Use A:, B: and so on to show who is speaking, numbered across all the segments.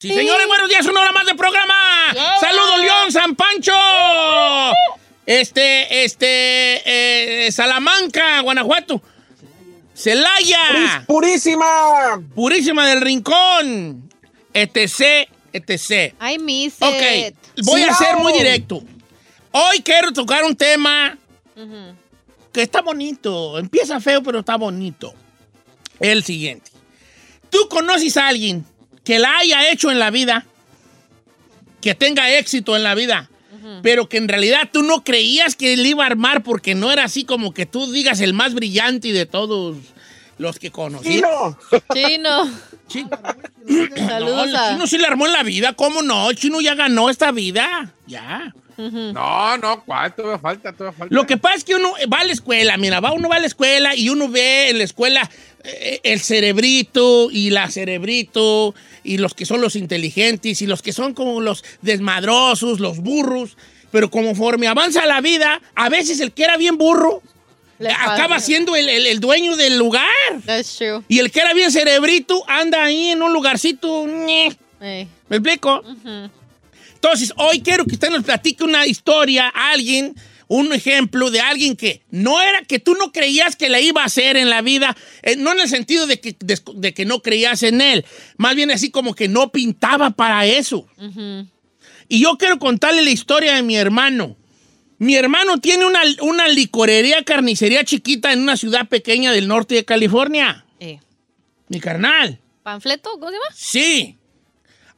A: Sí, señores, buenos días, una hora más de programa. Saludos, León, San Pancho. Este, este, eh, Salamanca, Guanajuato. Celaya.
B: Purísima.
A: Purísima del Rincón. etc, etc.
C: I miss
A: Ok,
C: it.
A: voy a ser muy directo. Hoy quiero tocar un tema que está bonito. Empieza feo, pero está bonito. El siguiente. ¿Tú conoces a alguien que la haya hecho en la vida, que tenga éxito en la vida, pero que en realidad tú no creías que él iba a armar porque no era así como que tú digas el más brillante de todos los que conocí?
B: Chino.
C: Chino. Saludos
A: No, el
C: a-
A: chino sí le armó en la vida, ¿cómo no? El chino ya ganó esta vida, ya.
D: No, no, ¿cuál? Todavía falta, todavía falta.
A: Lo que pasa es que uno va a la escuela, mira, va, uno va a la escuela y uno ve en la escuela eh, el cerebrito y la cerebrito y los que son los inteligentes y los que son como los desmadrosos, los burros. Pero conforme avanza la vida, a veces el que era bien burro
C: Le
A: acaba siendo el, el- el dueño del lugar.
C: That's true.
A: Y el que era bien cerebrito anda ahí en un lugarcito. ñe.
C: Ey.
A: ¿Me explico? Entonces, hoy quiero que usted nos platique una historia, alguien, un ejemplo de alguien que no era, que tú no creías que le iba a hacer en la vida, eh, no en el sentido de que, de, de que no creías en él, más bien así como que no pintaba para eso. Y yo quiero contarle la historia de mi hermano. Mi hermano tiene una, una licorería, carnicería chiquita en una ciudad pequeña del norte de California.
C: Eh.
A: Mi carnal.
C: ¿Panfleto? ¿Cómo se llama?
A: Sí.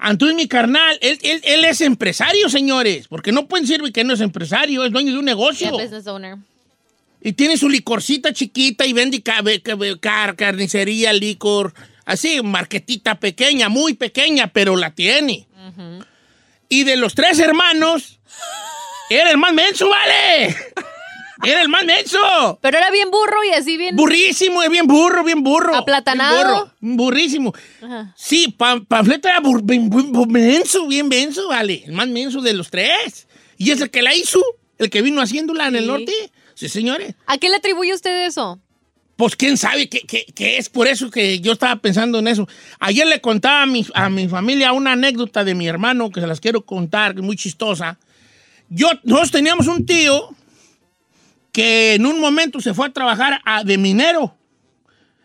A: Entonces, mi carnal, él, él- él es empresario, señores, porque no pueden decir que no es empresario, es dueño de un negocio.
C: Yeah, business owner.
A: Y tiene su licorcita chiquita y vende ca- ca- car- carnicería, licor, así, marquetita pequeña, muy pequeña, pero la tiene. Y de los tres hermanos, era el más menso, ¿vale? Era el más menso.
C: Pero era bien burro y así bien.
A: Burrísimo, es bien burro, bien burro.
C: Aplatanado.
A: Bien burro, burrísimo.
C: Ajá.
A: Sí, pa- Panfleto era bur- bien, menso, bien menso, vale. El más menso de los tres. Y es el que la hizo, el que vino haciéndola en el norte. Sí, señores.
C: ¿A qué le atribuye usted eso?
A: Pues quién sabe que, que- que es por eso que yo estaba pensando en eso. Ayer le contaba a mi, a mi familia una anécdota de mi hermano que se las quiero contar, muy chistosa. Yo, nosotros teníamos un tío que en un momento se fue a trabajar a- de minero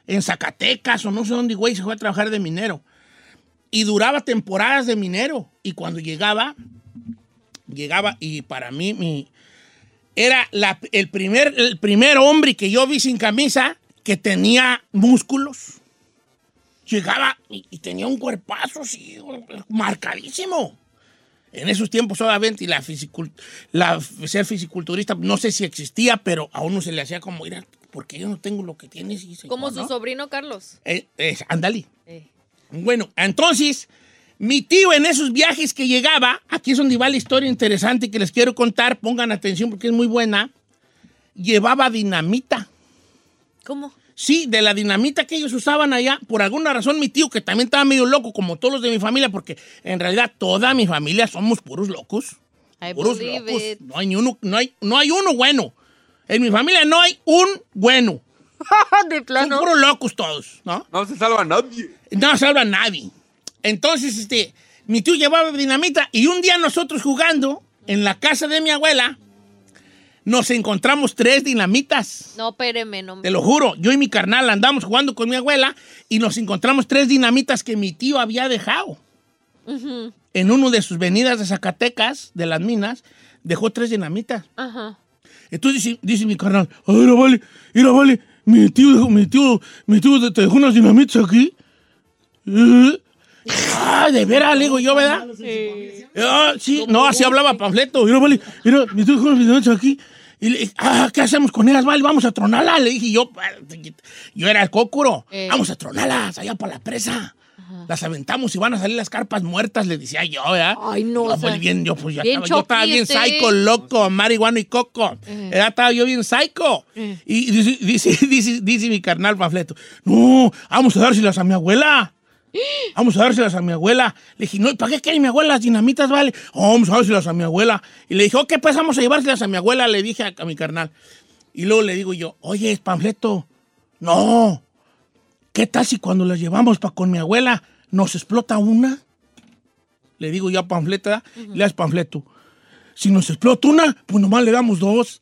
A: en Zacatecas o no sé dónde, güey, se fue a trabajar de minero. Y duraba temporadas de minero. Y cuando llegaba, llegaba y para mí mi, era el, primer, el primer hombre que yo vi sin camisa que tenía músculos. Llegaba y, y tenía un cuerpazo así, marcadísimo. En esos tiempos, obviamente, y la, la ser fisiculturista, no sé si existía, pero a uno se le hacía como, mira, ¿por qué yo no tengo lo que tienes? Y dice,
C: Como
A: "Oh,
C: su
A: ¿no?".
C: sobrino Carlos.
A: Eh, eh, ándale.
C: Eh.
A: Bueno, entonces, mi tío en esos viajes que llegaba, aquí es donde va la historia interesante que les quiero contar, pongan atención porque es muy buena, llevaba dinamita.
C: ¿Cómo?
A: Sí, de la dinamita que ellos usaban allá, por alguna razón mi tío, que también estaba medio loco, como todos los de mi familia, porque en realidad toda mi familia somos puros locos.
C: I
A: Puros locos.
C: it.
A: No hay, ni uno, no, hay, no hay uno bueno. En mi familia no hay un bueno.
C: De
A: Son
C: plano.
A: puros locos todos, ¿no?
D: No se salva nadie.
A: No salva a nadie. Entonces, este, mi tío llevaba dinamita y un día nosotros jugando en la casa de mi abuela, nos encontramos tres dinamitas.
C: No, espéreme, no.
A: Te lo juro, yo y mi carnal andamos jugando con mi abuela y nos encontramos tres dinamitas que mi tío había dejado. En uno de sus venidas de Zacatecas, de las minas, dejó tres dinamitas.
C: Ajá.
A: Entonces dice, dice mi carnal, a ver, vale, mira, vale, mi tío, dejó- mi tío, mi tío te dejó unas dinamitas aquí. Eh, Ah, de veras, le digo yo, ¿verdad? Ah, sí, no, así hablaba panfleto. Mira, vale, mira, mi tío dejó unas dinamitas aquí. Y le ah, ¿qué hacemos con ellas, vale? Vamos a tronarlas. Le dije yo, yo era el cócuro.
C: Eh.
A: Vamos a tronarlas allá para la presa. Las aventamos y van a salir las carpas muertas, le decía yo, ¿verdad?
C: Ay, no, o sea,
A: pues bien, yo, pues
C: bien
A: estaba, yo estaba bien psycho, loco, marihuana y coco. Era, estaba yo bien psycho. Y dice, dice, dice, dice mi carnal panfleto, no, vamos a dárselas a mi abuela. Vamos a dárselas a mi abuela. Le dije, no, ¿y para qué quiere mi abuela las dinamitas, vale? "Oh, vamos a dárselas a mi abuela. Y le dije, ok, pues vamos a llevárselas a mi abuela, le dije a, a mi carnal. Y luego le digo yo, oye, panfleto, no. ¿Qué tal si cuando las llevamos para con mi abuela nos explota una? Le digo yo a panfleto, ¿verdad? le das panfleto. Si nos explota una, pues nomás le damos dos.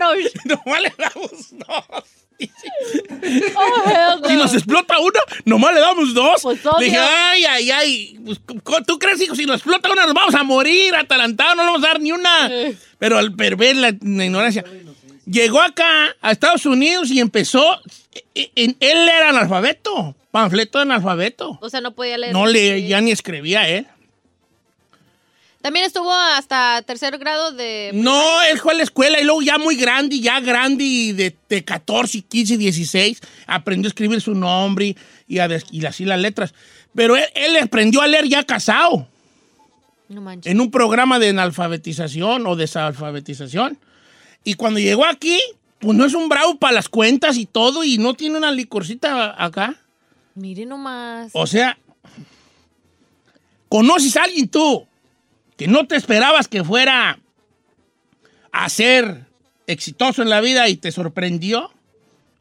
C: No.
A: nomás le damos dos.
C: Oh, hell no.
A: Si nos explota una, nomás le damos dos.
C: Pues,
A: le dije, ay, ay, ay. Pues, ¿cómo- ¿Tú crees, hijo? Si nos explota una, nos vamos a morir atalantados, no le vamos a dar ni una.
C: Eh.
A: Pero al perver la, la ignorancia. Llegó acá, a Estados Unidos, y empezó. e- e- él era analfabeto. Panfleto de analfabeto.
C: O sea, no podía leer.
A: No leía ni escribía él.
C: También estuvo hasta tercer grado de...
A: No, él fue a la escuela y luego ya muy grande, ya grande y de, de 14, 15, 16, aprendió a escribir su nombre y, a y así las letras. Pero él, él aprendió a leer ya casado,
C: No manches.
A: en un programa de analfabetización o desalfabetización. Y cuando llegó aquí, pues no es un bravo para las cuentas y todo y no tiene una licorcita acá.
C: Mire nomás.
A: O sea, ¿conoces a alguien tú que no te esperabas que fuera a ser exitoso en la vida y te sorprendió?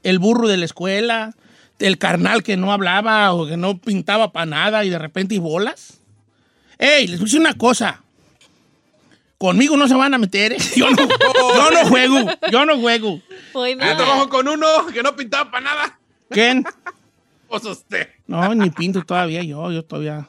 A: El burro de la escuela, el carnal que no hablaba o que no pintaba para nada y de repente y bolas. Ey, les voy a decir una cosa. Conmigo no se van a meter, ¿eh? Yo no, yo no juego, yo no juego.
D: Yo trabajo con uno que no pintaba para nada.
A: ¿Quién?
D: Pues usted.
A: No, ni pinto todavía yo, yo todavía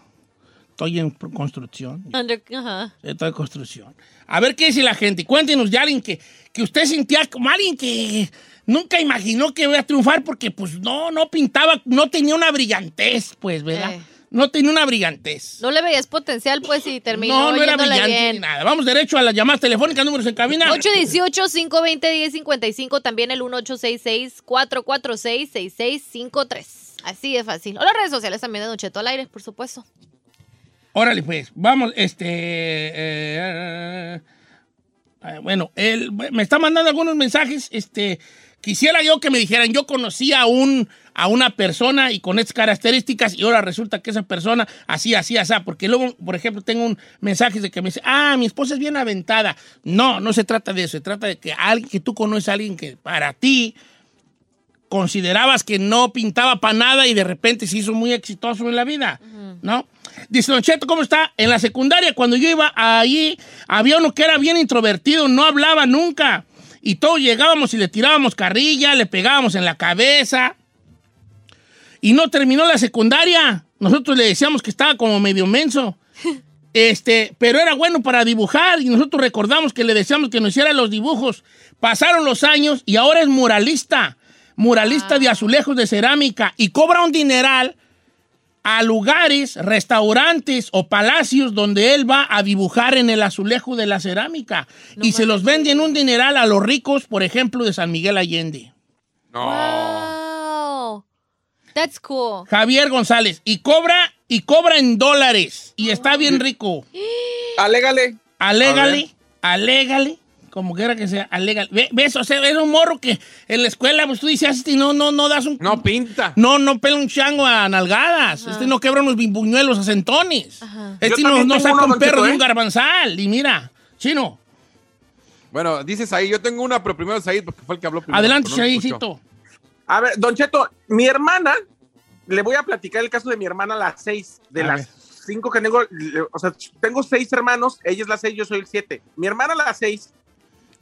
A: estoy en construcción.
C: Under- Ajá.
A: Esto de construcción. A ver qué dice la gente. Cuéntenos de alguien que, que usted sentía como alguien que nunca imaginó que iba a triunfar porque pues no, no pintaba, no tenía una brillantez, pues, ¿verdad?
C: Eh.
A: No tenía una brillantez.
C: No le veías potencial, pues, y terminó
A: No, no era brillante ni nada. Vamos derecho a las llamadas telefónicas, números en cabina.
C: 818-520-1055, también el 1866-446-6653. Así de fácil. O las redes sociales también de Don Cheto al aire, por supuesto.
A: Órale, pues, vamos, este... eh, eh, bueno, él me está mandando algunos mensajes, este... Quisiera yo que me dijeran, yo conocí a, un, a una persona y con estas características y ahora resulta que esa persona así, así, así, porque luego, por ejemplo, tengo un mensaje de que me dice, ah, mi esposa es bien aventada. No, no se trata de eso, se trata de que alguien que tú conoces a alguien que para ti considerabas que no pintaba para nada y de repente se hizo muy exitoso en la vida, ¿no? Dice Don Cheto, ¿cómo está? En la secundaria, cuando yo iba allí, había uno que era bien introvertido, no hablaba nunca. Y todos llegábamos y le tirábamos carrilla, le pegábamos en la cabeza. Y no terminó la secundaria. Nosotros le decíamos que estaba como medio menso. Este, pero era bueno para dibujar y nosotros recordamos que le decíamos que nos hiciera los dibujos. Pasaron los años y ahora es muralista, muralista de azulejos de cerámica y cobra un dineral a lugares, restaurantes o palacios donde él va a dibujar en el azulejo de la cerámica y se los vende en un dineral a los ricos, por ejemplo, de San Miguel Allende.
D: No.
C: Wow. That's cool.
A: Javier González y cobra y cobra en dólares y está bien rico.
D: Alégale.
A: Alégale, alégale, como quiera que sea. Ve- ¿Ves? O sea, era un morro que en la escuela, pues tú dices, este no, no, no das un...
D: No pinta.
A: No, no pela un chango a nalgadas. Este no quebra unos bimbuñuelos a centones. Este
D: Yo
A: no, saca un perro de
D: ¿eh?
A: un garbanzal. Y mira, chino,
D: Bueno, dices ahí, yo tengo una, pero primero Said, porque fue el que habló primero.
A: adelante,
D: no.
A: Chaycito.
B: A ver, Don Cheto, mi hermana, le voy a platicar el caso de mi hermana, las seis, de
A: A
B: las
A: ver.
B: cinco que tengo, o sea, tengo seis hermanos, ella es la seis, yo soy el siete. Mi hermana, las seis,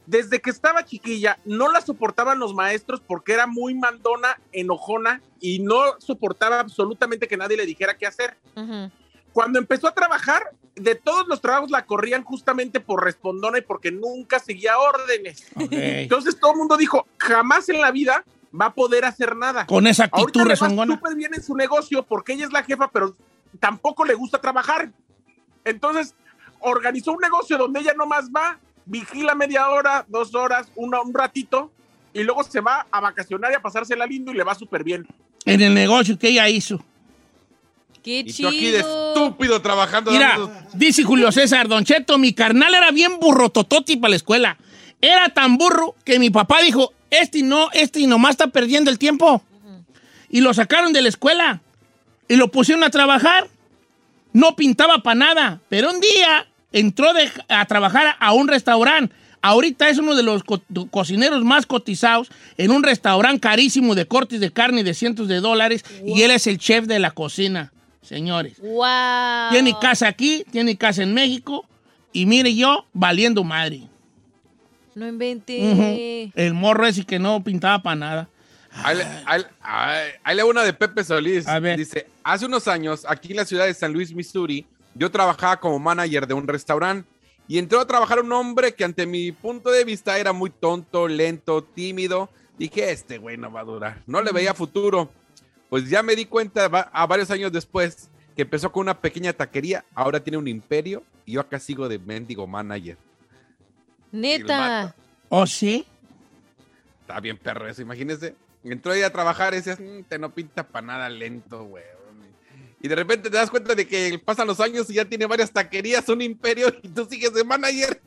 B: Desde que estaba chiquilla, no la soportaban los maestros porque era muy mandona, enojona y no soportaba absolutamente que nadie le dijera qué hacer.
C: Ujú.
B: Cuando empezó a trabajar, de todos los trabajos la corrían justamente por respondona y porque nunca seguía órdenes.
A: Ok.
B: Entonces todo el mundo dijo, jamás en la vida va a poder hacer nada.
A: Con esa actitud rezongona.
B: súper bien en su negocio porque ella es la jefa, pero tampoco le gusta trabajar. Entonces, organizó un negocio donde ella nomás va, vigila media hora, dos horas, una- un ratito, y luego se va a vacacionar y a pasársela lindo y le va súper bien.
A: En el negocio que ella hizo.
C: Qué
D: Y tú
C: chido.
D: aquí de estúpido trabajando.
A: Mira,
D: dando-
A: dice Julio César, Don Cheto, mi carnal era bien burro tototi para la escuela. Era tan burro que mi papá dijo, este no, este nomás está perdiendo el tiempo. Y lo sacaron de la escuela y lo pusieron a trabajar. No pintaba para nada, pero un día entró de- a trabajar a un restaurante. Ahorita es uno de los co- cocineros más cotizados en un restaurante carísimo de cortes de carne de cientos de dólares y él es el chef de la cocina, señores.
C: Wow.
A: Tiene casa aquí, tiene casa en México y mire yo valiendo madre.
C: No inventé.
A: El morro ese que no pintaba para nada.
D: Ahí, le- una de Pepe Solís.
A: A ver.
D: Dice, hace unos años, aquí en la ciudad de San Luis, Missouri, yo trabajaba como manager de un restaurante y entró a trabajar un hombre que ante mi punto de vista era muy tonto, lento, tímido. Dije, este güey no va a durar. No le veía futuro. Pues ya me di cuenta a varios años después que empezó con una pequeña taquería, ahora tiene un imperio y yo acá sigo de mendigo manager.
C: Neta.
A: ¿Oh, sí?
D: Está bien perro eso, imagínese. Entró ahí a trabajar y decías, "Mm, te no pinta para nada lento, güey. Y de repente te das cuenta de que pasan los años y ya tiene varias taquerías, un imperio y tú sigues de manager.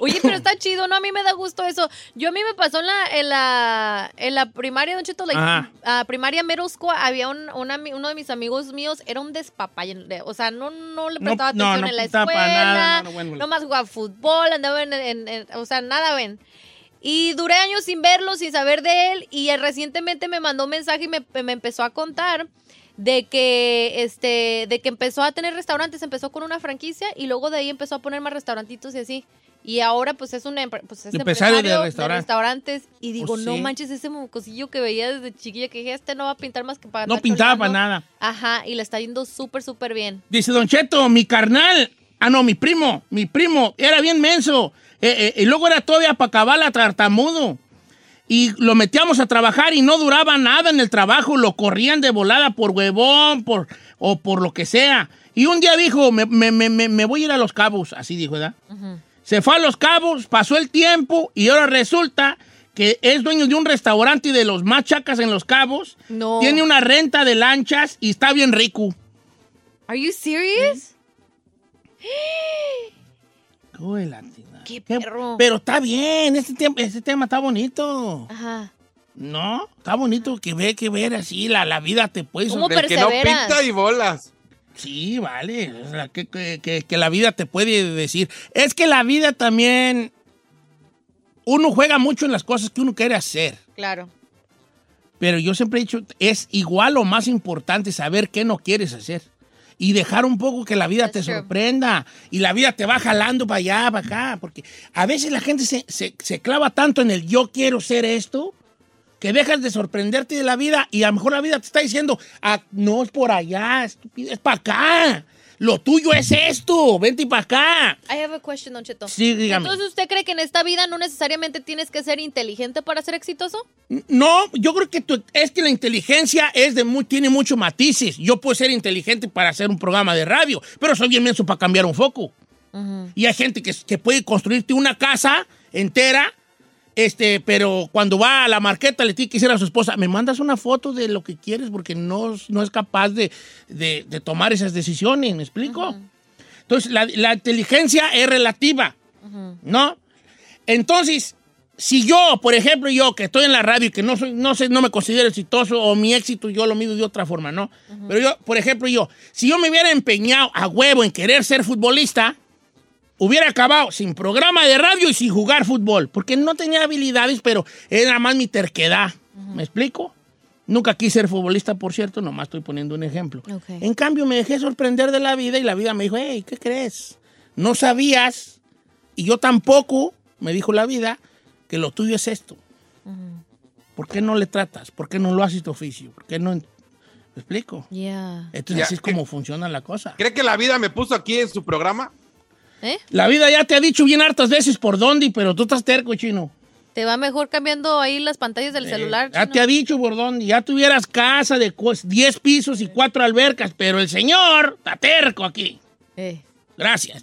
C: Oye, pero está chido, ¿no? A mí me da gusto eso. Yo a mí me pasó en la, en la, en la primaria, Don Cheto, like, ah, primaria middle school, había un, uno de mis amigos míos, era un despapalle. O sea, no, no le prestaba
A: no,
C: atención
A: no
C: en la escuela.
A: nada, no, no, bueno, bueno.
C: Nomás jugaba fútbol, andaba en, en- en- o sea, nada, ven. Y duré años sin verlo, sin saber de él, y él recientemente me mandó un mensaje y me, me empezó a contar de que este de que empezó a tener restaurantes, empezó con una franquicia y luego de ahí empezó a poner más restaurantitos y así. Y ahora pues es un pues, es
A: Empresario de
C: restaurantes y digo,
A: Pues
C: no manches ese mocosillo que veía desde chiquilla que dije, este no va a pintar más que para
A: No pintaba para
C: choleando".
A: nada.
C: Ajá, y le está yendo súper súper bien.
A: Dice Don Cheto, mi carnal. Ah, no, mi primo. Mi primo era bien menso. Eh, eh, y luego era todavía para acabar tartamudo. Y lo metíamos a trabajar y no duraba nada en el trabajo. Lo corrían de volada por huevón por, o por lo que sea. Y un día dijo, me, me- me- me- voy a ir a Los Cabos. Así dijo, ¿verdad? Se fue a Los Cabos, pasó el tiempo y ahora resulta que es dueño de un restaurante de los más chacas en Los Cabos.
C: No.
A: Tiene una renta de lanchas y está bien rico.
C: Are you serious?
A: Uy, la tina.
C: Qué perro.
A: Pero está bien, este, tem- este tema está bonito.
C: Ajá.
A: ¿No? Está bonito que ve, que ver así, la, la vida te puede...
C: ¿Cómo
A: sorprender.
D: Del que no pinta y bolas.
A: Sí, vale. o sea, que, que- que- que la vida te puede decir. Es que la vida también... Uno juega mucho en las cosas que uno quiere hacer.
C: Claro.
A: Pero yo siempre he dicho, es igual o más importante saber qué no quieres hacer. Y dejar un poco que la vida
C: That's
A: te
C: true.
A: sorprenda. Y la vida te va jalando para allá, para acá. Porque a veces la gente se, se- se clava tanto en el yo quiero ser esto, que dejas de sorprenderte de la vida y a lo mejor la vida te está diciendo, "Ah, no es por allá, estúpido, es para acá. Lo tuyo es esto, vente para acá.
C: I have a question, Don Cheto.
A: Sí, dígame.
C: Entonces, ¿usted cree que en esta vida no necesariamente tienes que ser inteligente para ser exitoso?
A: No, yo creo que tu- es que la inteligencia es de muy, tiene muchos matices. Yo puedo ser inteligente para hacer un programa de radio, pero soy bien menso para cambiar un foco. Y hay gente que, que puede construirte una casa entera, este, pero cuando va a la marqueta le tiene que decir a su esposa, me mandas una foto de lo que quieres porque no, no es capaz de, de- de tomar esas decisiones, ¿me explico? Entonces, la, la inteligencia es relativa, ¿no? Entonces, si yo, por ejemplo, yo que estoy en la radio y que no soy, no sé, no me considero exitoso o mi éxito yo lo mido de otra forma, ¿no? Pero yo, por ejemplo, yo, si yo me hubiera empeñado a huevo en querer ser futbolista, hubiera acabado sin programa de radio y sin jugar fútbol, porque no tenía habilidades, pero era más mi terquedad. ¿Me explico? Nunca quise ser futbolista, por cierto, nomás estoy poniendo un ejemplo.
C: Ok.
A: En cambio, me dejé sorprender de la vida y la vida me dijo, hey, ¿qué crees? No sabías Y yo tampoco, me dijo la vida, que lo tuyo es esto. ¿Por qué no le tratas? ¿Por qué no lo haces tu oficio? ¿Por qué no...? ¿Me explico?
C: Yeah.
A: Entonces
D: Ya,
A: así es
D: ¿qué-
A: como funciona la cosa.
D: ¿Cree que la vida me puso aquí en su programa?
C: ¿Eh?
A: La vida ya te ha dicho bien hartas veces por dónde, pero tú estás terco, chino.
C: Te va mejor cambiando ahí las pantallas del celular.
A: Eh, ya
C: chino.
A: te ha dicho por dónde. Ya tuvieras casa de cu- 10 pisos y 4 albercas, pero el señor está terco aquí.
C: Eh.
A: Gracias.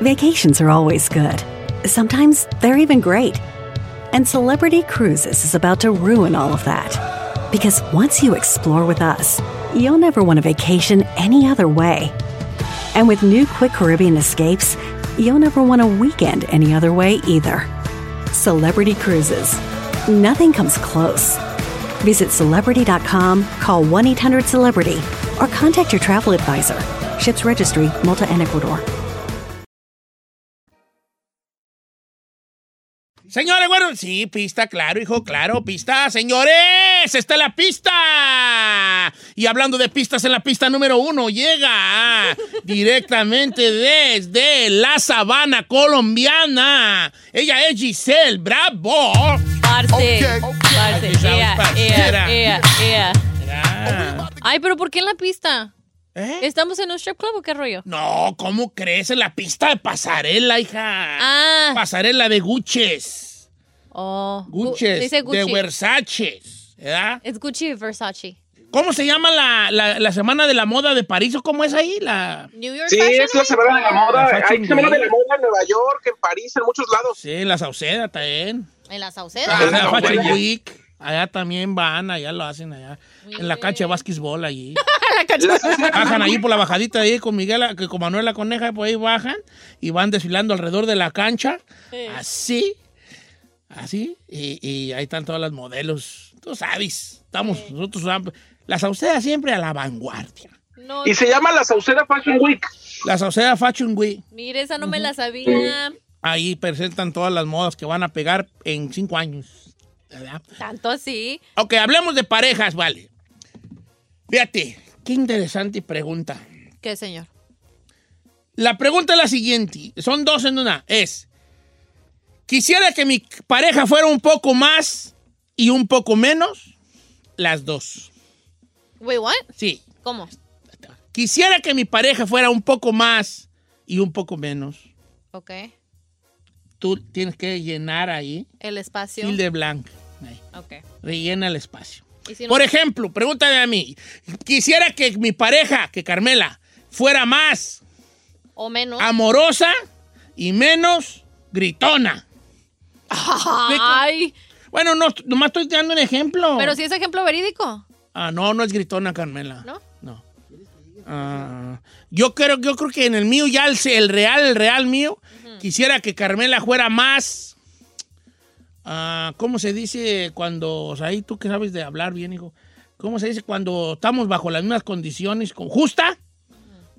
E: Vacations are always good. Sometimes they're even great. And Celebrity Cruises is about to ruin all of that. Because once you explore with us, you'll never want a vacation any other way. And with new Quick Caribbean escapes, you'll never want a weekend any other way either. Celebrity Cruises. Nothing comes close. Visit celebrity.com, call 1 800 Celebrity, or contact your travel advisor. Ships Registry, Malta and Ecuador.
A: Señores, bueno, sí, pista, claro, hijo, claro, pista. Señores, está en la pista. Y hablando de pistas, en la pista número uno llega directamente desde la sabana colombiana. Ella es Giselle Bravo.
C: Parce. Parce.
A: Giselle,
C: Ea, ea, ea, ea. Ay, pero ¿por qué en la pista?
A: ¿Eh?
C: ¿Estamos en un strip club o qué rollo?
A: No, ¿cómo crees? En la pista de pasarela, hija.
C: Ah.
A: Pasarela de Guches.
C: Oh. Gu-
A: Guches.
C: Dice Gucci.
A: De Versace. ¿Verdad?
C: Es Gucci y Versace.
A: ¿Cómo se llama la, la- la semana de la moda de París o cómo es ahí? La,
C: New York
B: Sí,
C: Fashion
B: es la semana de la moda.
A: La
B: Hay semana de la
A: Week.
B: moda en Nueva York, en París, en muchos lados.
A: sí, la Sauceda también.
C: En la Sauceda.
B: Ah,
A: la
B: no,
A: Fashion. Week. Allá también van, allá lo hacen allá. En la cancha de básquetbol allí. bajan allí por la bajadita ahí con Miguel, que con Manuel la Coneja, por ahí bajan y van desfilando alrededor de la cancha. Así. Así. Y, y ahí están todas las modelos. Tú sabes. Estamos nosotros. La Sauceda siempre a la vanguardia.
C: No,
B: Y se llama la Sauceda Fashion Week.
A: La Sauceda Fashion Week.
C: mire, esa no me la sabía.
A: Ahí presentan todas las modas que van a pegar en cinco años. ¿Verdad?
C: Tanto así.
A: Ok, hablemos de parejas, vale. Fíjate, qué interesante pregunta.
C: ¿Qué, señor?
A: La pregunta es la siguiente, son dos en una. Es, quisiera que mi pareja fuera un poco más y un poco menos, las dos.
C: Wait, what?
A: Sí.
C: ¿Cómo?
A: Quisiera que mi pareja fuera un poco más y un poco menos.
C: Ok.
A: Tú tienes que llenar ahí.
C: El espacio.
A: Fil de blanco. Ahí.
C: Ok.
A: Rellena el espacio.
C: Y si no-
A: Por ejemplo, pregúntame a mí. Quisiera que mi pareja, que Carmela, fuera más
C: o menos.
A: amorosa y menos gritona.
C: Ay.
A: Bueno, no, nomás estoy dando un ejemplo.
C: Pero si es ejemplo verídico.
A: Ah, no, no es gritona, Carmela.
C: ¿No?
A: No. Ah, yo creo, yo creo que en el mío ya el, el real, el real mío, quisiera que Carmela fuera más. Ah, ¿Cómo se dice cuando, o sea, ahí tú que sabes de hablar bien, hijo? ¿Cómo se dice cuando estamos bajo las mismas condiciones, con justa?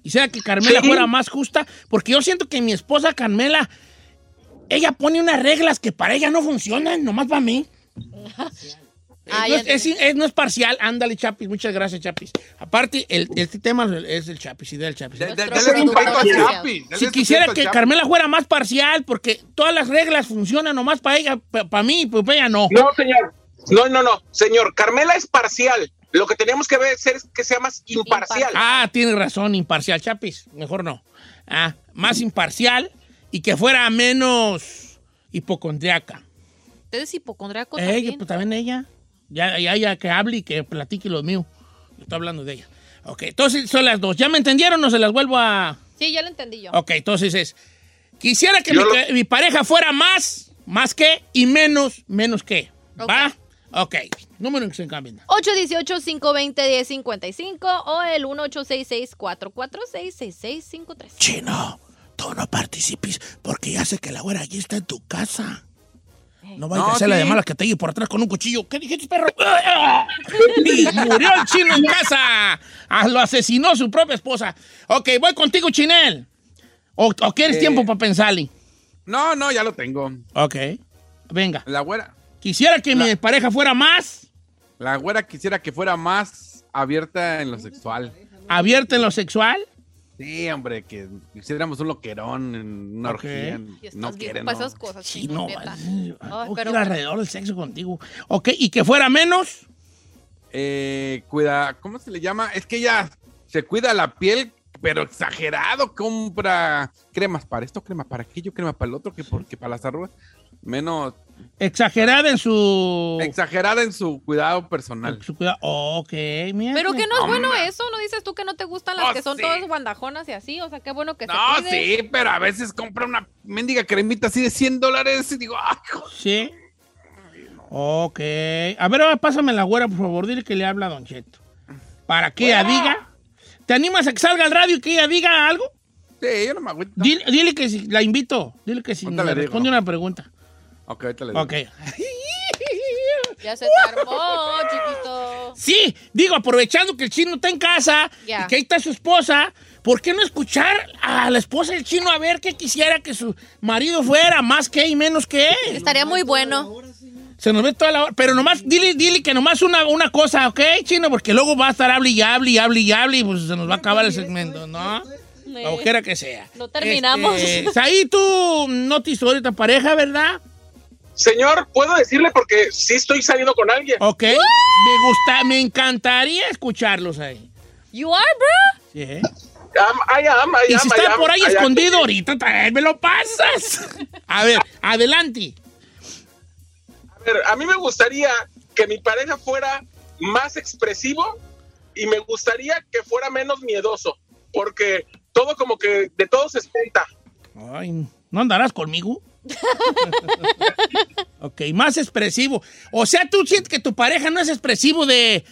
A: Quisiera que Carmela
B: Sí.
A: fuera más justa, porque yo siento que mi esposa Carmela, ella pone unas reglas que para ella no funcionan, nomás para mí.
C: Ah,
A: no, es, es- es- no es parcial. Ándale, Chapis. Muchas gracias, Chapis. Aparte, el, este tema es el Chapis, idea del Chapis.
D: De- de-
C: Nuestro
D: dale respeto a
C: oficial.
D: Chapi, dale
A: Si quisiera que. Carmela fuera más parcial, porque todas las reglas funcionan nomás para ella, para mí, pues para ella no.
B: No, señor. No, no, no. Señor, Carmela es parcial. Lo que tenemos que ver es que sea más imparcial.
A: Ah, tiene razón, imparcial, Chapis. Mejor no. Ah, más imparcial y que fuera menos hipocondriaca.
C: Usted es hipocondriaco
A: Ella,
C: también.
A: pues también ella. Ya, ya, ya que hable y que platique lo mío. Yo estoy hablando de ella. Ok, entonces son las dos. ¿Ya me entendieron o se las vuelvo a...?
C: Sí, ya lo entendí yo.
A: Ok, entonces es. Quisiera que mi,
B: lo-
A: mi pareja fuera más, más que y menos, menos que. ¿Va? Ok. Número en que se cambien.
C: 818-520-1055 o el 1866-446-6653.
A: Chino, tú no participes porque ya sé que la güera allí está en tu casa. No vayas
D: No,
A: a hacer la de malas que te lleve por atrás con un cuchillo. ¿Qué dijiste, perro? y murió el chino en casa. Ah, lo asesinó su propia esposa. Ok, voy contigo, Chinel. ¿O, o quieres
D: Eh.
A: tiempo para pensarle?
D: No, no, ya lo tengo.
A: Ok. Venga.
D: La güera.
A: Quisiera que mi pareja fuera más
D: La güera quisiera que fuera más abierta en lo sexual.
A: abierta en lo sexual.
D: Sí, hombre, que hiciéramos un loquerón en una
A: Ok.
D: orgía. No quieren,
C: para
D: no.
C: esas cosas,
A: Sí, no. ay,
C: Ay, pero-
A: ir alrededor del sexo contigo. Ok, y que fuera menos.
D: Eh, cuida, ¿cómo se le llama? Es que ella se cuida la piel, pero exagerado. Compra cremas para esto, cremas para aquello, cremas para el otro, que porque para las arrugas. Menos
A: Exagerada en su.
D: exagerada en su cuidado personal.
A: su cuidado. Ok, mira.
C: Pero que no es bueno eso, ¿no dices tú que no te gustan las
D: Oh,
C: que son
D: sí.
C: todas guandajonas y así? O sea, qué bueno que
D: No,
C: se
D: sí, pero a veces compra una mendiga cremita así de 100 dólares y digo, ay, jo-
A: Sí. Ok. A ver, ahora pásame la güera, por favor. Dile que le habla a Don Cheto. Para que ella diga. ¿Te animas a que salga al radio y que ella diga algo?
D: sí, yo no me agüito.
A: Dile, dile que si, la invito. Dile que si me responde una pregunta.
D: Ok, ahorita le digo.
A: Ok.
C: Ya se te armó, chiquito.
A: Sí, digo, aprovechando que el chino está en casa
C: Ya.
A: y que ahí está su esposa, ¿por qué no escuchar a la esposa del chino a ver qué quisiera que su marido fuera, más que y menos que?
C: Estaría muy bueno.
A: Se nos ve toda la hora. Pero nomás, dile, dile que nomás una, una cosa, ¿ok, chino? Porque luego va a estar hable y hable y hable y hable y pues se nos va a acabar el segmento, ¿no? Ojera que sea.
C: No terminamos.
A: Este, ahí tú no te hizo ahorita pareja, ¿verdad?
B: Señor, ¿puedo decirle porque sí estoy saliendo con alguien?
A: Ok. Me gusta, me encantaría escucharlos ahí.
C: You are, bro?
A: Sí.
B: Am- I am, I
A: Y
B: am,
A: si
B: I
A: está
B: am,
A: por ahí
B: I
A: escondido ahorita, también me lo pasas. A ver, adelante.
B: A ver, a mí me gustaría que mi pareja fuera más expresivo y me gustaría que fuera menos miedoso, porque todo como que de todo se espanta.
A: Ay, ¿no andarás conmigo? ok, más expresivo. O sea, tú sientes que tu pareja no es expresivo de,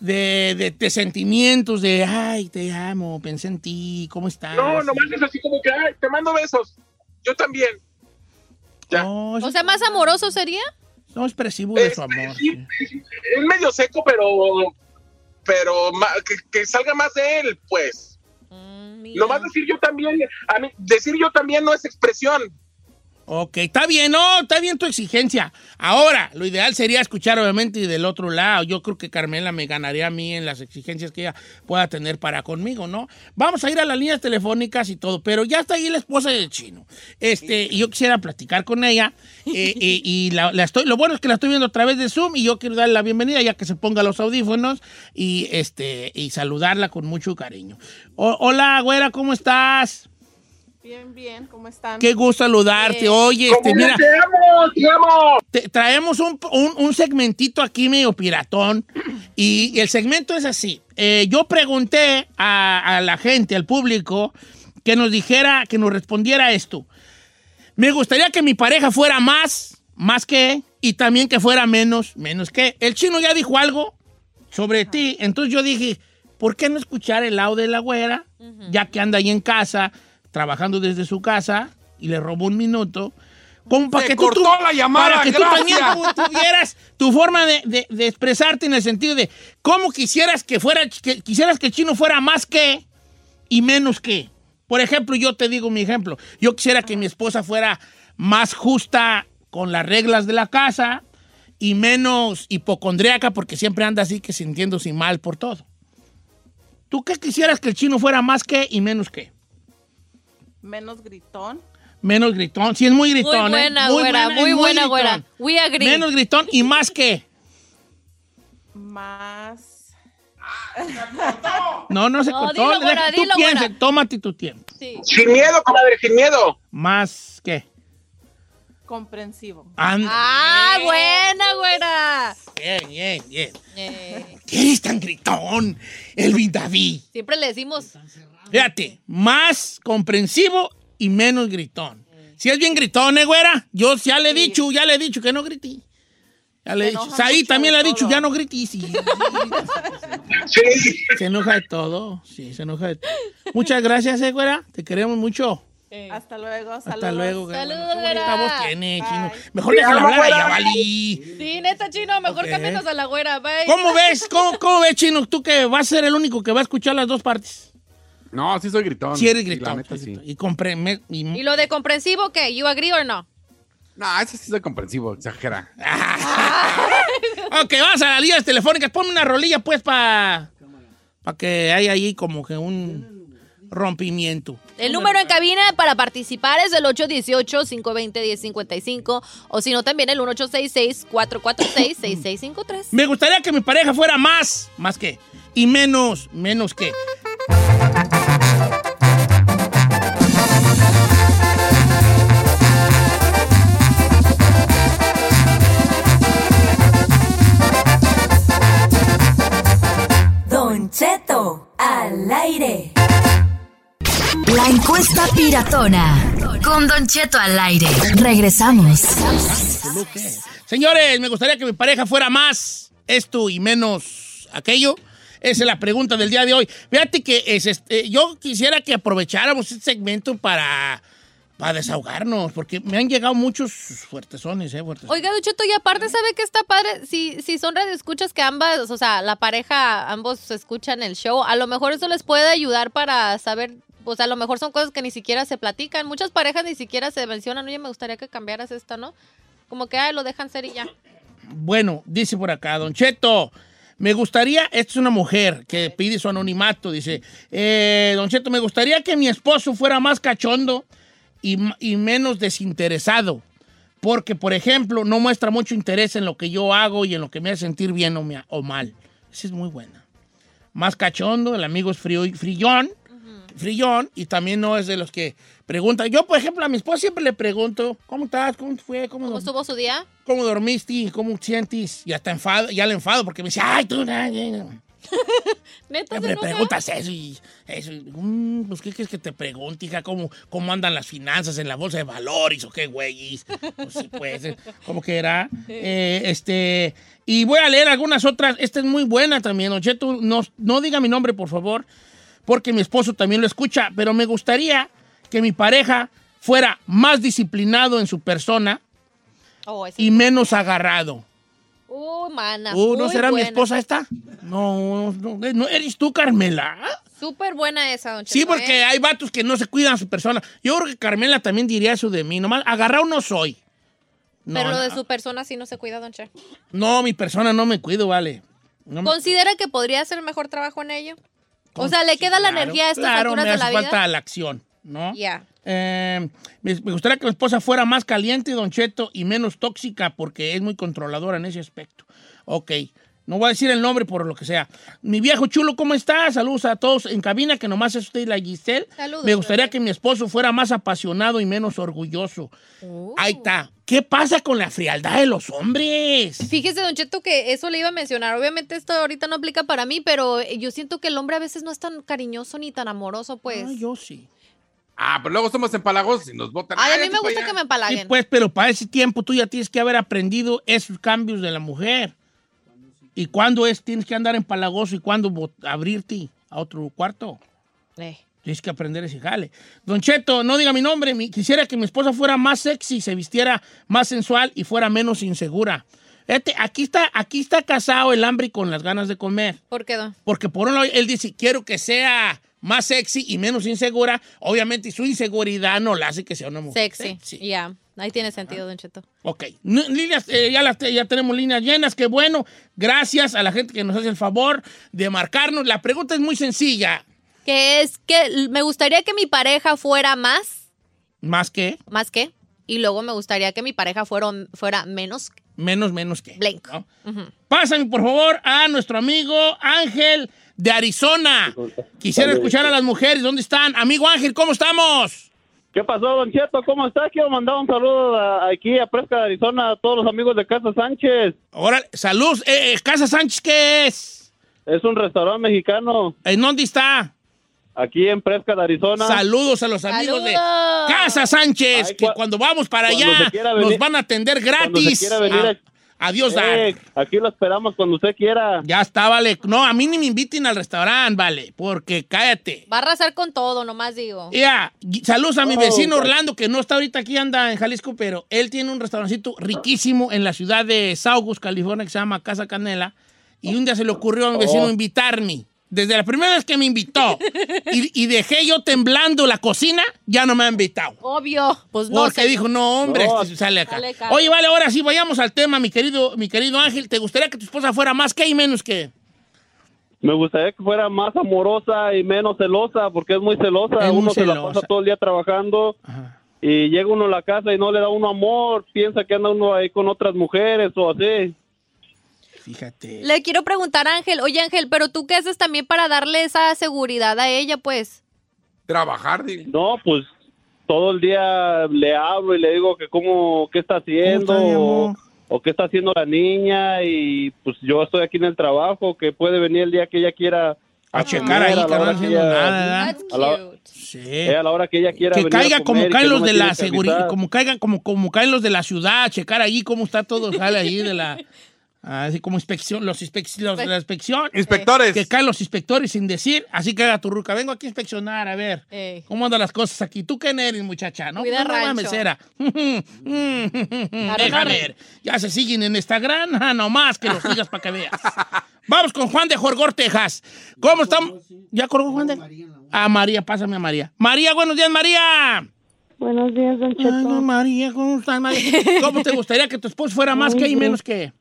A: de, de- de sentimientos, de, ay, te amo, pensé en ti, ¿cómo estás?
B: No, nomás es así como que, ay, te mando besos. Yo también. ya.
A: No,
C: O sea, más amoroso sería.
A: no expresivo de
B: Es,
A: su amor.
B: sí, es medio seco, pero, pero que, que salga más de él, pues.
C: Mm.
B: Nomás decir yo también, a mí, decir yo también no es expresión.
A: Ok, está bien, no, está bien tu exigencia. Ahora, lo ideal sería escuchar obviamente del otro lado. Yo creo que Carmela me ganaría a mí en las exigencias que ella pueda tener para conmigo, ¿no? Vamos a ir a las líneas telefónicas y todo, pero ya está ahí la esposa del chino. Este, y yo quisiera platicar con ella. eh, eh, y la, la estoy, lo bueno es que la estoy viendo a través de Zoom y yo quiero darle la bienvenida ya que se ponga los audífonos y, este, y saludarla con mucho cariño. O- hola, güera, ¿cómo estás?
F: Bien, bien, ¿cómo están?
A: Qué gusto saludarte.
C: Bien.
A: Oye, este, mira.
B: ¡Te amo! ¡Te amo!
A: Te- traemos un, un- un segmentito aquí medio piratón y, el segmento es así. Eh, yo pregunté a, a la gente, al público, que nos dijera, que nos respondiera esto. Me gustaría que mi pareja fuera más, más que, y también que fuera menos, menos que. El chino ya dijo algo sobre ti, entonces yo dije, ¿por qué no escuchar el lado de la güera, ya que anda ahí en casa, trabajando desde su casa, y le robó un minuto? Como para que tú,
D: cortó
A: tú-
D: la llamada,
A: para que tú también tu- tuvieras tu forma de, de- de expresarte en el sentido de cómo quisieras que fuera, que quisieras que el chino fuera más que y menos que. Por ejemplo, yo te digo mi ejemplo. Yo quisiera que mi esposa fuera más justa con las reglas de la casa y menos hipocondríaca porque siempre anda así que sintiéndose mal por todo. ¿Tú qué quisieras que el chino fuera más que y menos que?
F: Menos gritón.
A: Menos gritón. Sí, es muy gritón.
C: Muy
A: ¿eh?
C: buena, güera,
A: es
C: muy buena,
A: gritón.
C: güera. We agree.
A: Menos gritón y más que.
F: Más.
A: No, no se
C: No,
A: cortó.
C: dilo, güera,
A: Deja- tú
C: dilo,
A: piensa,
C: güera.
A: tómate tu tiempo.
C: Sí.
B: Sin miedo, comadre, sin miedo.
A: Más que.
F: Comprensivo.
C: Ah, buena, güera.
A: Bien, bien, bien.
C: Eh,
A: ¿Qué eres tan gritón, Elvin David?
C: siempre le decimos.
A: Fíjate, más comprensivo y menos gritón. Si es bien gritón, ¿eh, güera? Yo ya le he dicho, ya le he dicho que no grité. Ya le he dicho. Saí también le ha dicho, ya no grité. Sí,
B: Sí.
A: se enoja de todo. Sí, se enoja de todo. Muchas gracias, ¿eh, güera? Te queremos mucho.
F: Hasta luego.
A: Hasta
F: saludos.
A: luego, güera.
C: Saludos,
A: Qué bonita
C: güera.
A: voz tiene,
F: Bye.
A: chino. Mejor
B: Te
A: déjala hablar a
B: güera.
A: Yabali.
C: Sí, neta, chino, mejor
A: Ok.
C: cámbianos a la güera. Bye.
A: ¿Cómo ves? ¿Cómo, ¿Cómo ves, chino? Tú que vas a ser el único que va a escuchar las dos partes.
D: No, sí soy gritón.
A: Si eres
D: Sí, la
A: gritón.
D: neta, sí.
A: Y compre... me- y-
C: ¿Y lo de comprensivo qué? ¿You agree or no?
D: No, ese sí soy comprensivo, exagera.
A: Ok, vamos a las líneas telefónicas. Ponme una rolilla, pues, para que haya ahí como que un rompimiento.
C: El número en cabina para participar es el 818-520-1055 o si no también el 1866-446-6653.
A: Me gustaría que mi pareja fuera más, más que, y menos, menos que.
G: Don Cheto, al aire. La encuesta piratona. Con Don Cheto al aire. Regresamos.
A: Señores, me gustaría que mi pareja fuera más esto y menos aquello. Esa es la pregunta del día de hoy. Fíjate que es este, yo quisiera que aprovecháramos este segmento para, para desahogarnos, porque me han llegado muchos fuertezones, ¿eh? fuertezones.
C: Oiga, Ducheto, y aparte, ¿sabe que está padre? Si, si son radioescuchas que ambas, o sea, la pareja, ambos escuchan el show, a lo mejor eso les puede ayudar para saber, o sea, a lo mejor son cosas que ni siquiera se platican. Muchas parejas ni siquiera se mencionan, oye, me gustaría que cambiaras esta, ¿no? Como que, ay, lo dejan ser y ya.
A: Bueno, dice por acá, Don Cheto, me gustaría, esta es una mujer que pide su anonimato, dice, eh, Don Cheto, me gustaría que mi esposo fuera más cachondo y, y menos desinteresado, porque, por ejemplo, no muestra mucho interés en lo que yo hago y en lo que me hace sentir bien o, me- o mal. Esa es muy buena. Más cachondo, el amigo es frío, frillón, frillón, y también no es de los que preguntan. Yo, por ejemplo, a mi esposa siempre le pregunto, ¿cómo estás? ¿Cómo fue? ¿Cómo,
C: ¿Cómo estuvo su día?
A: ¿Cómo dormiste? ¿Cómo sientes? Y hasta enfado, ya le enfado porque me dice, ay, tú, na, na, na".
C: ¿Neta enoja?
A: preguntas eso y eso. y, "Mm, pues, ¿qué quieres que te pregunte, hija? ¿Cómo, ¿Cómo andan las finanzas en la bolsa de valores o qué, güeyes? Pues sí, pues, eh, ¿cómo que era? Eh, este, y voy a leer algunas otras. Esta es muy buena también, Don Cheto. No, no diga mi nombre, por favor, porque mi esposo también lo escucha, pero me gustaría que mi pareja fuera más disciplinado en su persona
C: Oh,
A: y menos agarrado.
C: Uh, mana.
A: Uh, ¿No será mi esposa esta? No, no, no, ¿no eres tú, Carmela.
C: Súper buena esa, don
A: Sí,
C: Cheto,
A: porque
C: ¿eh?
A: hay vatos que no se cuidan a su persona. Yo creo que Carmela también diría eso de mí. Nomás agarrado no soy. No,
C: Pero lo de su persona sí no se cuida, don Che.
A: no, mi persona no me cuido, vale. No me-
C: ¿Considera que podría hacer mejor trabajo en ello? O sea, ¿le queda la
A: Claro,
C: energía a estas
A: claro,
C: alturas
A: me
C: de
A: hace
C: la vida?
A: falta la acción, ¿no?
C: Ya.
A: Eh, me, me gustaría que mi esposa fuera más caliente, Don Cheto, y menos tóxica, porque es muy controladora en ese aspecto. Ok. No voy a decir el nombre por lo que sea. Mi viejo chulo, ¿cómo está? Saludos a todos en cabina, que nomás es usted y la Giselle.
C: Saludos,
A: Me gustaría que mi esposo fuera más apasionado y menos orgulloso.
C: Uh.
A: Ahí está. ¿Qué pasa con la frialdad de los hombres?
C: Fíjese, Don Cheto, que eso le iba a mencionar. Obviamente esto ahorita no aplica para mí, pero yo siento que el hombre a veces no es tan cariñoso ni tan amoroso, pues.
A: Ah, yo sí.
D: Ah, pero luego somos empalagos y nos botan.
C: Ay, a mí me gusta que me
A: Sí,
C: empalaguen.
A: pues, pero para ese tiempo tú ya tienes que haber aprendido esos cambios de la mujer. ¿Y cuándo es tienes que andar empalagoso y cuándo abrirte a otro cuarto?
C: Eh.
A: Tienes que aprender ese jale. Don Cheto, no diga mi nombre. mi- quisiera que mi esposa fuera más sexy, se vistiera más sensual y fuera menos insegura. Este, aquí, está, aquí está casado el hambre con las ganas de comer.
C: ¿Por qué, don?
A: Porque por un lado él dice, quiero que sea más sexy y menos insegura. Obviamente su inseguridad no la hace que sea una mujer
C: Sexy. Ya. Ahí tiene sentido, Don Cheto.
A: Ok. Líneas, eh, ya, las ya tenemos líneas llenas. Qué bueno. Gracias a la gente que nos hace el favor de marcarnos. La pregunta es muy sencilla.
C: Que es que me gustaría que mi pareja fuera más,
A: ¿Más que?
C: más que, y luego me gustaría que mi pareja fuera, fuera menos.
A: Menos, menos que.
C: Blank.
A: ¿no? Pásame, por favor, a nuestro amigo Ángel de Arizona. Quisiera escuchar a las mujeres. ¿Dónde están? Amigo Ángel, ¿cómo estamos?
H: ¿Qué pasó, Don Cheto? ¿Cómo está? Quiero mandar un saludo a- aquí a Presca de Arizona a todos los amigos de Casa Sánchez.
A: Ahora, salud. Eh, eh, Casa Sánchez, ¿qué es?
H: Es un restaurante mexicano
A: ¿En dónde está?
H: aquí en Presca de Arizona.
A: Saludos a los amigos de. Casa Sánchez,
H: Ay,
A: que
H: cua-
A: cuando vamos para
H: cuando
A: allá nos van a atender
H: cuando se
A: gratis.
H: quiera venir
A: Ah, Adiós, dar.
H: Eh, aquí lo esperamos cuando usted quiera.
A: Ya está, vale. No, a mí ni me inviten al restaurante, vale, porque cállate.
C: Va a arrasar con todo, nomás digo.
A: Ya, gui- saludos a mi
H: Oh,
A: vecino. Orlando, que no está ahorita aquí, anda en Jalisco, pero él tiene un restaurancito riquísimo en la ciudad de Saugus, California, que se llama Casa Canela. Y un día se le ocurrió a mi vecino
H: Oh.
A: invitarme. Desde la primera vez que me invitó y, y dejé yo temblando la cocina, ya no me ha invitado.
C: Obvio. Pues no.
A: Porque
C: señor.
A: dijo, no, hombre,
H: No.
A: este sale acá.
C: Sale.
A: Oye, vale, ahora sí, vayamos al tema, mi querido, mi querido Ángel. ¿Te gustaría que tu esposa fuera más que y menos que?
H: Me gustaría que fuera más amorosa y menos celosa, porque es muy celosa.
A: Es muy
H: uno se la
A: celosa.
H: pasa todo el día trabajando
A: Ajá.
H: y llega uno a la casa y no le da uno amor, piensa que anda uno ahí con otras mujeres o así.
A: Fíjate.
C: Le quiero preguntar a Ángel, oye Ángel, pero tú qué haces también para darle esa seguridad a ella, pues.
D: Trabajar, digo.
H: No, pues todo el día le hablo y le digo que cómo, qué está haciendo
A: ¿Cómo está, mi
H: o, qué está haciendo la niña y pues yo estoy aquí en el trabajo, que puede venir el día que ella quiera
A: A
H: comer,
A: checar ahí,
H: a
A: que no haciendo
H: ella-
A: nada,
H: A la-.
A: Sí.
H: eh, a la hora que ella quiera
A: que
H: venir a
A: caiga como
H: comer y
A: caen
H: no
A: los de la seguridad, como caigan como, como caen los de la ciudad, checar ahí cómo está todo, jale ahí de la así como inspección, los, inspec- los de la inspección,
D: Inspectores.
A: que caen los inspectores sin decir, así que haga tu ruca, vengo aquí a inspeccionar, a ver.
C: Ey.
A: ¿Cómo andan las cosas aquí? ¿Tú quién eres, muchacha? No,
C: Cuida
A: no, mesera. Deja ver. Ya se siguen en Instagram, ah, nomás que los sigas para que veas. Vamos con Juan de Jorgor, Texas. ¿Cómo estamos? ¿Ya colgó Juan de? Ah, María, pásame a María. María, buenos días, María.
I: Buenos días, Don
A: Ay,
I: Cheto.
A: no, María, ¿cómo estás, María? ¿Cómo te gustaría que tu esposo fuera más que y menos que?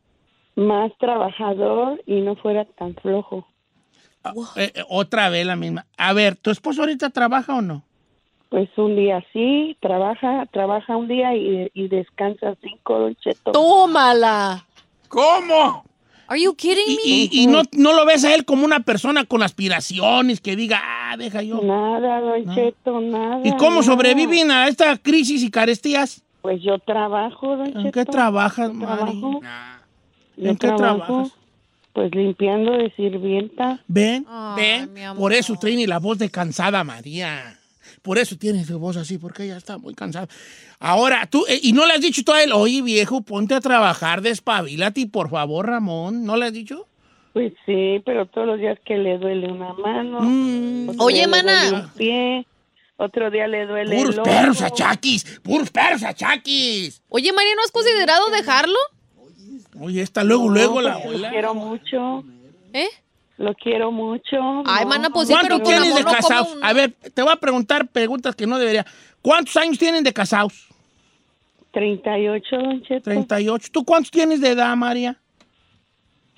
I: Más trabajador y no fuera tan flojo.
A: Eh, eh, otra vez la misma. A ver, ¿tu esposo ahorita trabaja o no?
I: Pues un día sí, trabaja, trabaja un día y, y descansa cinco, Don Cheto.
C: Tómala.
D: ¿Cómo?
C: Are you kidding
A: Y,
C: me?
A: y- y no, no lo ves a él como una persona con aspiraciones que diga, ah, deja yo.
I: Nada, Don
A: No.
I: Cheto, nada.
A: ¿Y cómo
I: nada.
A: sobreviven a esta crisis y carestías?
I: Pues yo trabajo, Don
A: ¿En
I: Cheto.
A: qué trabajas, Mari?
I: trabajo, yo
A: ¿En qué
I: trabajo,
A: trabajas?
I: Pues limpiando de sirvienta.
A: Ven, ven. Por eso tiene la voz de cansada María. Por eso tiene su voz así, porque ella está muy cansada. Ahora, tú, eh, y no le has dicho tú a él, oye viejo, ponte a trabajar, despabilate, por favor, Ramón. ¿No le has dicho?
I: Pues sí, pero todos los días que le duele una mano.
A: Mm.
I: otro
C: Oye,
I: día le
C: mana.
I: pie, otro día le duele
A: Puros
I: el
A: perros achaquis, puros perros achaquis.
C: Oye, María, ¿no has considerado dejarlo?
A: Oye, está luego, luego
I: No,
A: la
I: porque lo
A: abuela.
I: quiero mucho.
C: ¿Eh?
I: Lo quiero mucho.
C: Ay,
I: no.
C: mana, pues sí,
A: ¿Cuánto
C: pero
A: tienes de
C: no
A: casados?
C: un-
A: A ver, te voy a preguntar preguntas que no debería. ¿Cuántos años tienen de casados?
I: 38, Don Cheto.
A: 38. ¿Tú cuántos tienes de edad, María?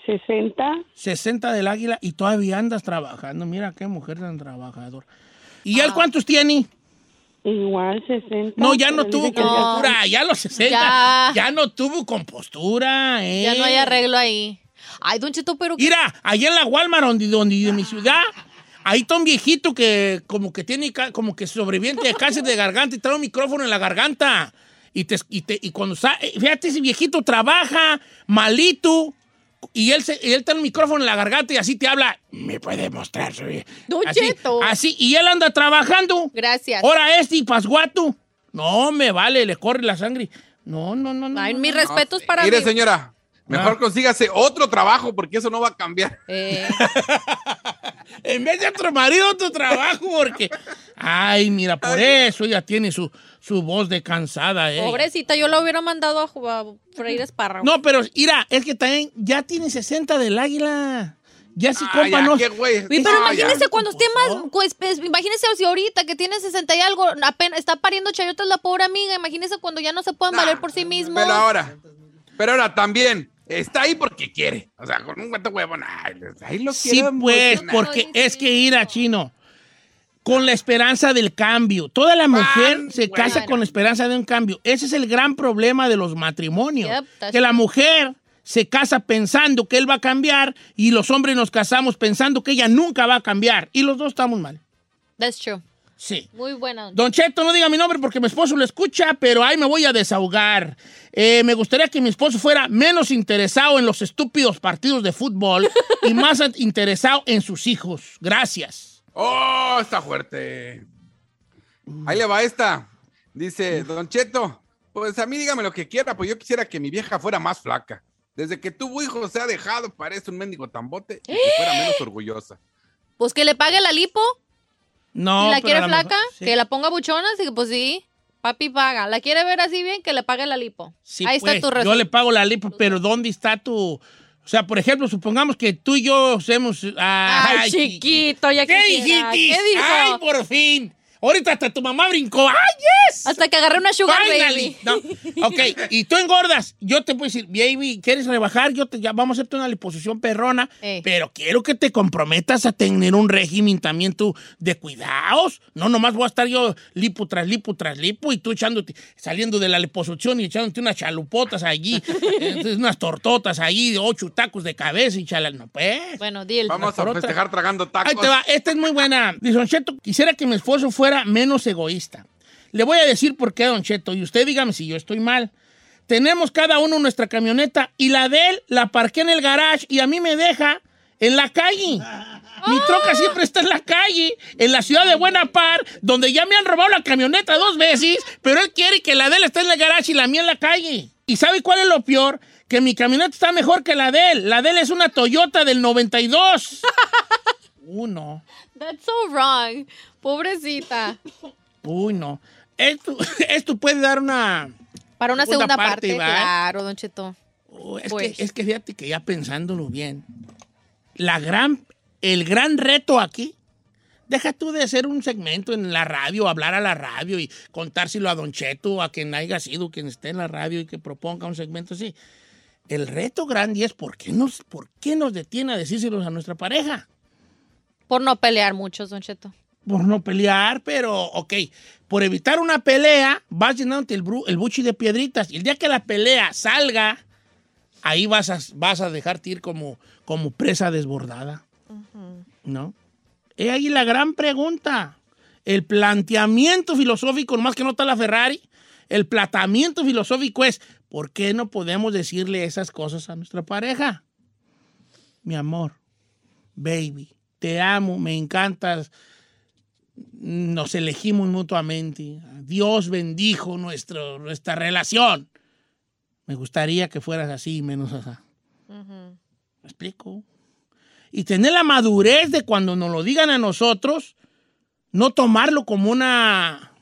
I: 60.
A: 60 del águila y todavía andas trabajando. Mira qué mujer tan trabajadora. ¿Y
C: Ah.
A: él cuántos tiene?
I: Igual 60.
A: No, ya no tuvo compostura. Ya los 60.
C: Ya.
A: Ya, no tuvo compostura. ¿eh?
C: Ya no hay arreglo ahí. Ay, Don Cheto, pero...
A: Mira, allá en la Walmart, donde, donde de mi ciudad, ahí está un viejito que como que tiene, como que sobreviviente de cáncer de garganta y trae un micrófono en la garganta. Y, te, y, te- y cuando sa- eh, fíjate, ese viejito trabaja malito y él, se, y él tiene un micrófono en la garganta y así te habla. Me puede mostrar.
C: Don
A: así, y él anda trabajando.
C: Gracias.
A: Ahora este y pasguato. No, me vale, le corre la sangre. No, no, no, no.
C: Ay,
A: no,
C: mis
A: no.
C: respetos para
D: Mire,
C: mí.
D: señora, mejor
A: Ah.
D: consígase otro trabajo porque eso no va a cambiar.
C: Eh,
A: En vez de otro marido, otro trabajo, porque. Ay, mira, por eso ella tiene su, su voz de cansada, eh.
C: pobrecita, yo la hubiera mandado a, a freír espárragos.
A: No, pero mira, es que también ya tiene 60 del águila. Ya si
D: Ay,
A: compa
D: ya,
A: no.
D: qué güey.
C: Uy, pero
D: Ah, ya.
C: imagínese cuando esté más, pues, pues, imagínese si ahorita que tiene 60 y algo, apenas está pariendo chayotas la pobre amiga, imagínese cuando ya no se puedan valer por sí mismos.
D: Pero ahora, pero ahora también, está ahí porque quiere. O sea, con un gato huevón, ahí lo
A: Sí,
D: quiero
A: pues,
D: emocionar.
A: porque es
C: sí.
A: que ir a chino. Con la esperanza del cambio. Toda la mujer
D: Ah,
A: se
D: bueno.
A: casa con la esperanza de un cambio. Ese es el gran problema de los matrimonios.
C: Yep,
A: que la mujer se casa pensando que él va a cambiar y los hombres nos casamos pensando que ella nunca va a cambiar. Y los dos estamos mal.
C: That's true.
A: Sí.
C: Muy buena.
A: Don Cheto, no diga mi nombre porque mi esposo lo escucha, pero ahí me voy a desahogar. Eh, me gustaría que mi esposo fuera menos interesado en los estúpidos partidos de fútbol y más interesado en sus hijos. Gracias.
D: Oh, está fuerte. Ahí le va esta. Dice, Don Cheto, pues a mí dígame lo que quiera, pues yo quisiera que mi vieja fuera más flaca. Desde que tuvo hijos se ha dejado, parece un mendigo tambote, y que fuera menos orgullosa.
C: Pues que le pague la lipo.
A: No,
C: si la quiere flaca,
A: mejor- sí.
C: que la ponga buchona, así que pues sí, papi paga. La quiere ver así bien, que le pague la lipo.
A: Sí,
C: Ahí
A: pues,
C: está tu
A: Yo le pago la lipo, pero ¿dónde está tu...? O sea, por ejemplo, supongamos que tú y yo hacemos...
C: Ay, chiquito, ya
A: ¿Qué dijiste?
C: ¿Qué dijo?
A: ¡Ay, por fin! Ahorita hasta tu mamá brincó. ¡Ay, yes!
C: Hasta que agarré una sugar
A: Finally.
C: baby.
A: No. Ok, y tú engordas. Yo te puedo decir, baby, ¿quieres rebajar? Yo te, ya vamos a hacerte una liposucción perrona,
C: Eh.
A: pero quiero que te comprometas a tener un régimen también tú de cuidados. No, nomás voy a estar yo lipo tras lipo tras lipo y tú echándote, saliendo de la liposucción y echándote unas chalupotas allí, eh, unas tortotas allí de ocho tacos de cabeza y chalal. No, pues.
C: Bueno, deal.
D: Vamos a
A: otra.
D: festejar tragando tacos.
A: Ahí te va, esta es muy buena. Dice Cheto, quisiera que mi esposo fuera menos egoísta. Le voy a decir por qué, Don Cheto, y usted dígame si yo estoy mal. Tenemos cada uno nuestra camioneta y la de él la parqué en el garage y a mí me deja en la calle. Mi troca siempre está en la calle, en la ciudad de Buena Par, donde ya me han robado la camioneta dos veces, pero él quiere que la de él esté en el garage y la mía en la calle. ¿Y sabe cuál es lo peor? Que mi camioneta está mejor que la de él. La de él es una Toyota del 92. Uno.
C: That's so wrong. Pobrecita.
A: Uy, no. Esto, esto puede dar una...
C: Para una
A: Segunda
C: segunda
A: parte,
C: claro, Don Cheto.
A: Oh, es,
C: Pues.
A: que, es que fíjate que ya pensándolo bien, la gran, el gran reto aquí, deja tú de hacer un segmento en la radio, hablar a la radio y contárselo a Don Cheto, a quien haya sido, quien esté en la radio y que proponga un segmento así. El reto grande es por qué nos, por qué nos detiene a decírselos a nuestra pareja.
C: Por no pelear mucho, Don Cheto.
A: por no pelear, pero ok, por evitar una pelea, vas llenándote el, el buchi de piedritas. Y el día que la pelea salga, ahí vas a, vas a dejarte ir como, como presa desbordada. ¿No? Es ahí la gran pregunta. El planteamiento filosófico, más que no está la Ferrari, el planteamiento filosófico es, ¿por qué no podemos decirle esas cosas a nuestra pareja? Mi amor, baby, te amo, me encantas, nos elegimos mutuamente. Dios bendijo nuestro, nuestra relación. Me gustaría que fueras así, menos así. ¿Me explico? Y tener la madurez de cuando nos lo digan a nosotros, no tomarlo como una...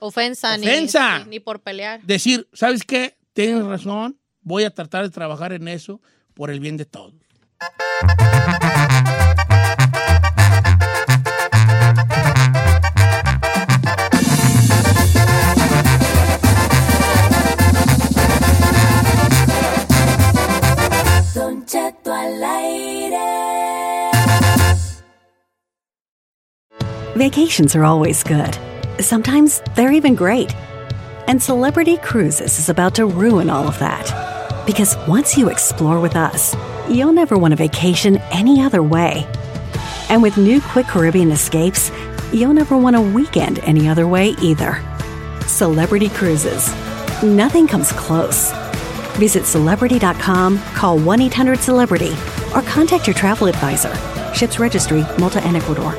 C: Ofensa, ni-
A: Ofensa.
C: Ni, ni por pelear.
A: Decir, ¿sabes qué? Tienes razón, voy a tratar de trabajar en eso por el bien de todos.
E: Vacations are always good. Sometimes they're even great. And Celebrity Cruises is about to ruin all of that. Because once you explore with us, you'll never want a vacation any other way. And with new Quick Caribbean escapes, you'll never want a weekend any other way either. Celebrity Cruises. Nothing comes close. Visit celebrity.com, call 1 800 Celebrity, or contact your travel advisor. Ships Registry, Malta and Ecuador.